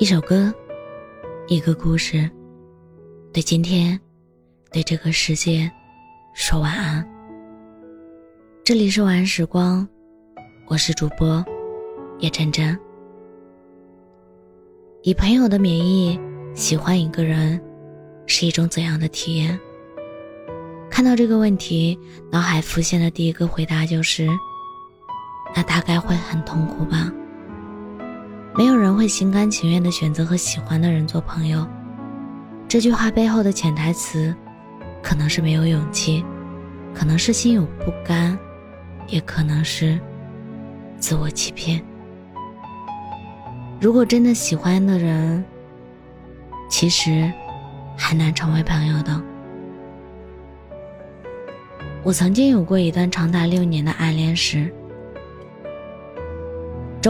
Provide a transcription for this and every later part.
一首歌，一个故事，对今天，对这个世界，说晚安。这里是晚安时光，我是主播叶真真。以朋友的名义喜欢一个人，是一种怎样的体验？看到这个问题，脑海浮现的第一个回答就是：那大概会很痛苦吧。没有人会心甘情愿的选择和喜欢的人做朋友。这句话背后的潜台词，可能是没有勇气，可能是心有不甘，也可能是自我欺骗。如果真的喜欢的人，其实很难成为朋友的。我曾经有过一段长达六年的暗恋史。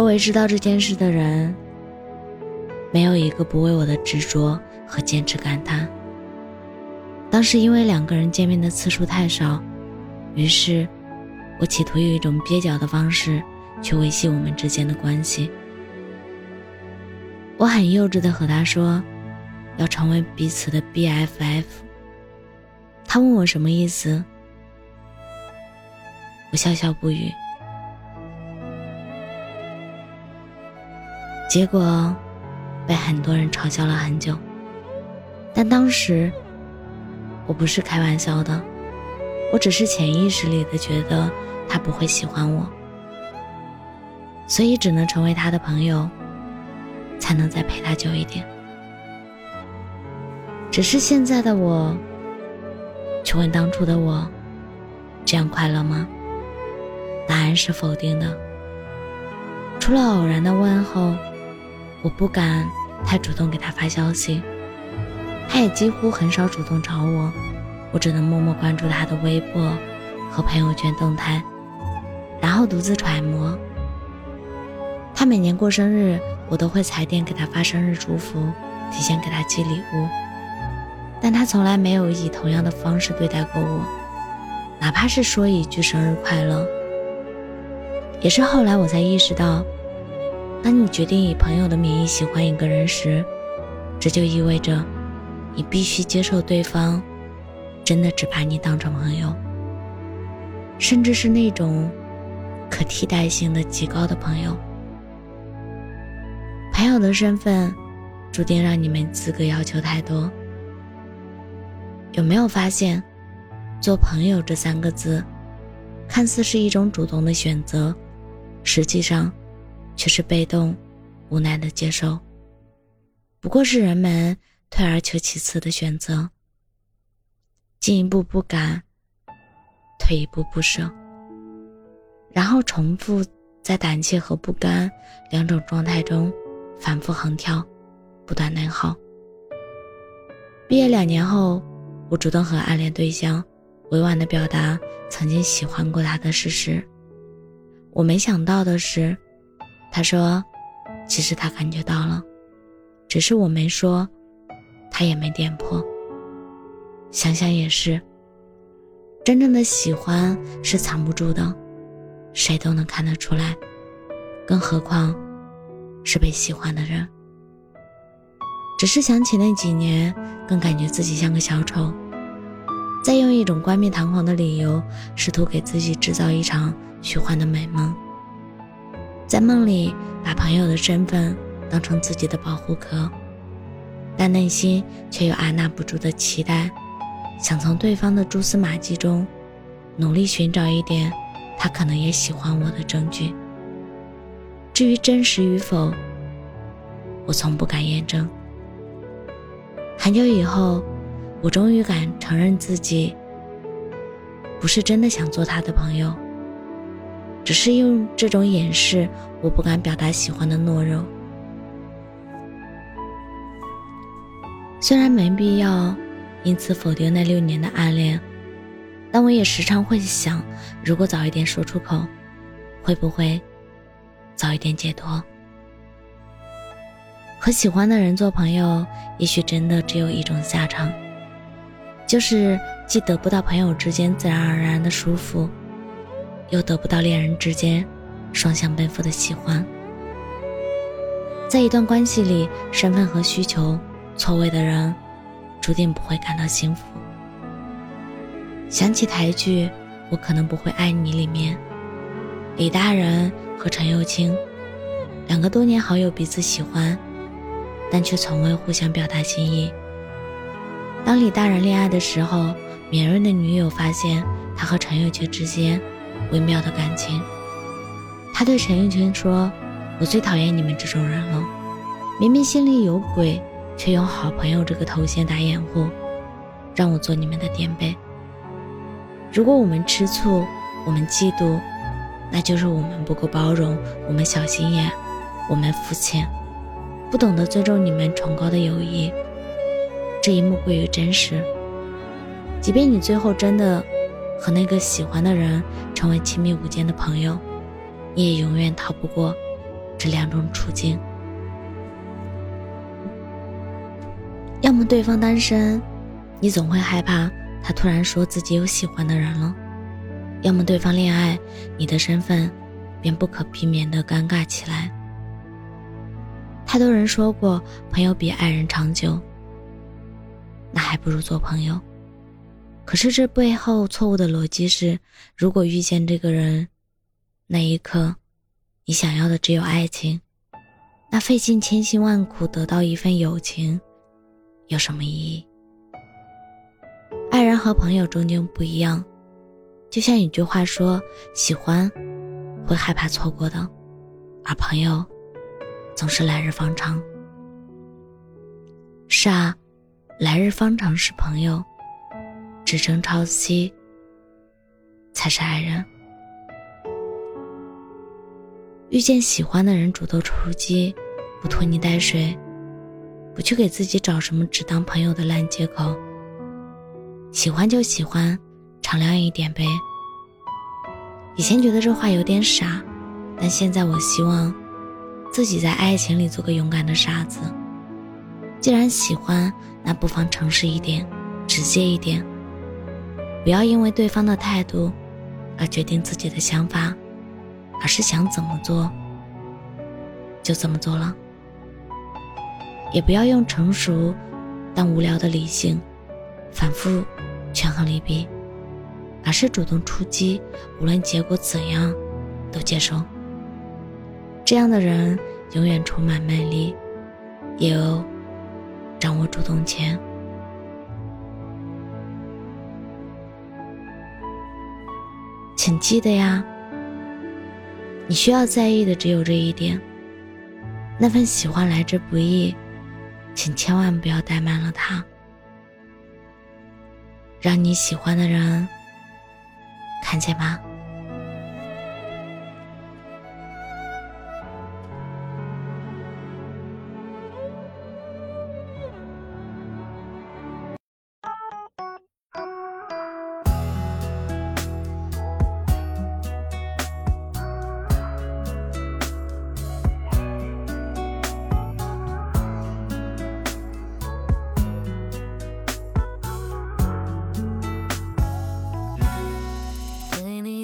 周围知道这件事的人，没有一个不为我的执着和坚持感叹。当时因为两个人见面的次数太少，于是，我企图用一种蹩脚的方式去维系我们之间的关系。我很幼稚的和他说，要成为彼此的 BFF。他问我什么意思，我笑笑不语。结果，被很多人嘲笑了很久。但当时，我不是开玩笑的，我只是潜意识里的觉得他不会喜欢我，所以只能成为他的朋友，才能再陪他久一点。只是现在的我，去问当初的我，这样快乐吗？答案是否定的。除了偶然的问候。我不敢太主动给他发消息，他也几乎很少主动找我，我只能默默关注他的微博和朋友圈动态，然后独自揣摩。他每年过生日，我都会踩点给他发生日祝福，提前给他寄礼物，但他从来没有以同样的方式对待过我，哪怕是说一句生日快乐。也是后来我才意识到。当你决定以朋友的名义喜欢一个人时，这就意味着你必须接受对方真的只把你当成朋友，甚至是那种可替代性的极高的朋友。朋友的身份注定让你们资格要求太多。有没有发现，做朋友这三个字，看似是一种主动的选择，实际上。却是被动、无奈的接受，不过是人们退而求其次的选择。进一步不敢，退一步不舍，然后重复在胆怯和不甘两种状态中反复横跳，不断内耗。毕业两年后，我主动和暗恋对象委婉的表达曾经喜欢过他的事实。我没想到的是。他说：“其实他感觉到了，只是我没说，他也没点破。想想也是，真正的喜欢是藏不住的，谁都能看得出来，更何况是被喜欢的人。只是想起那几年，更感觉自己像个小丑，在用一种冠冕堂皇的理由，试图给自己制造一场虚幻的美梦。”在梦里，把朋友的身份当成自己的保护壳，但内心却又按捺不住的期待，想从对方的蛛丝马迹中，努力寻找一点他可能也喜欢我的证据。至于真实与否，我从不敢验证。很久以后，我终于敢承认自己不是真的想做他的朋友。只是用这种掩饰我不敢表达喜欢的懦弱。虽然没必要因此否定那六年的暗恋，但我也时常会想，如果早一点说出口，会不会早一点解脱？和喜欢的人做朋友，也许真的只有一种下场，就是既得不到朋友之间自然而然的舒服。又得不到恋人之间双向奔赴的喜欢。在一段关系里，身份和需求错位的人，注定不会感到幸福。想起台剧《我可能不会爱你》里面，李大人和陈幼卿两个多年好友彼此喜欢，但却从未互相表达心意。当李大人恋爱的时候，敏锐的女友发现他和陈幼卿之间微妙的感情。他对陈幼卿说：“我最讨厌你们这种人了，明明心里有鬼，却用好朋友这个头衔打掩护，让我做你们的垫背。”如果我们吃醋，我们嫉妒，那就是我们不够包容，我们小心眼，我们肤浅，不懂得尊重你们崇高的友谊。这一幕过于真实。即便你最后真的和那个喜欢的人成为亲密无间的朋友，你也永远逃不过这两种处境：要么对方单身，你总会害怕。他突然说自己有喜欢的人了，要么对方恋爱，你的身份便不可避免的尴尬起来。太多人说过，朋友比爱人长久，那还不如做朋友。可是这背后错误的逻辑是：如果遇见这个人，那一刻，你想要的只有爱情，那费尽千辛万苦得到一份友情，有什么意义？爱人和朋友终究不一样，就像一句话说：“喜欢会害怕错过的，而朋友总是来日方长。”是啊，来日方长是朋友，只争朝夕才是爱人。遇见喜欢的人，主动出击，不拖泥带水，不去给自己找什么只当朋友的烂借口。喜欢就喜欢，敞亮一点呗。以前觉得这话有点傻，但现在我希望自己在爱情里做个勇敢的傻子。既然喜欢，那不妨诚实一点，直接一点，不要因为对方的态度而决定自己的想法，而是想怎么做就怎么做了。也不要用成熟但无聊的理性。反复权衡利弊，而是主动出击，无论结果怎样，都接受。这样的人永远充满魅力，也有掌握主动权。请记得呀，你需要在意的只有这一点：那份喜欢来之不易，请千万不要怠慢了他。让你喜欢的人看见吗？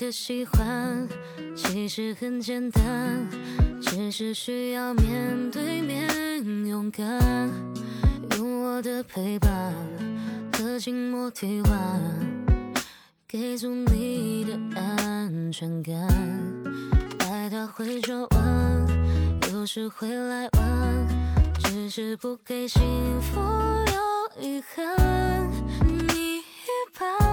的喜欢其实很简单，只是需要面对面勇敢，用我的陪伴和寂寞替换，给足你的安全感。爱他会转弯，有时会来晚，只是不给幸福有遗憾。你一半。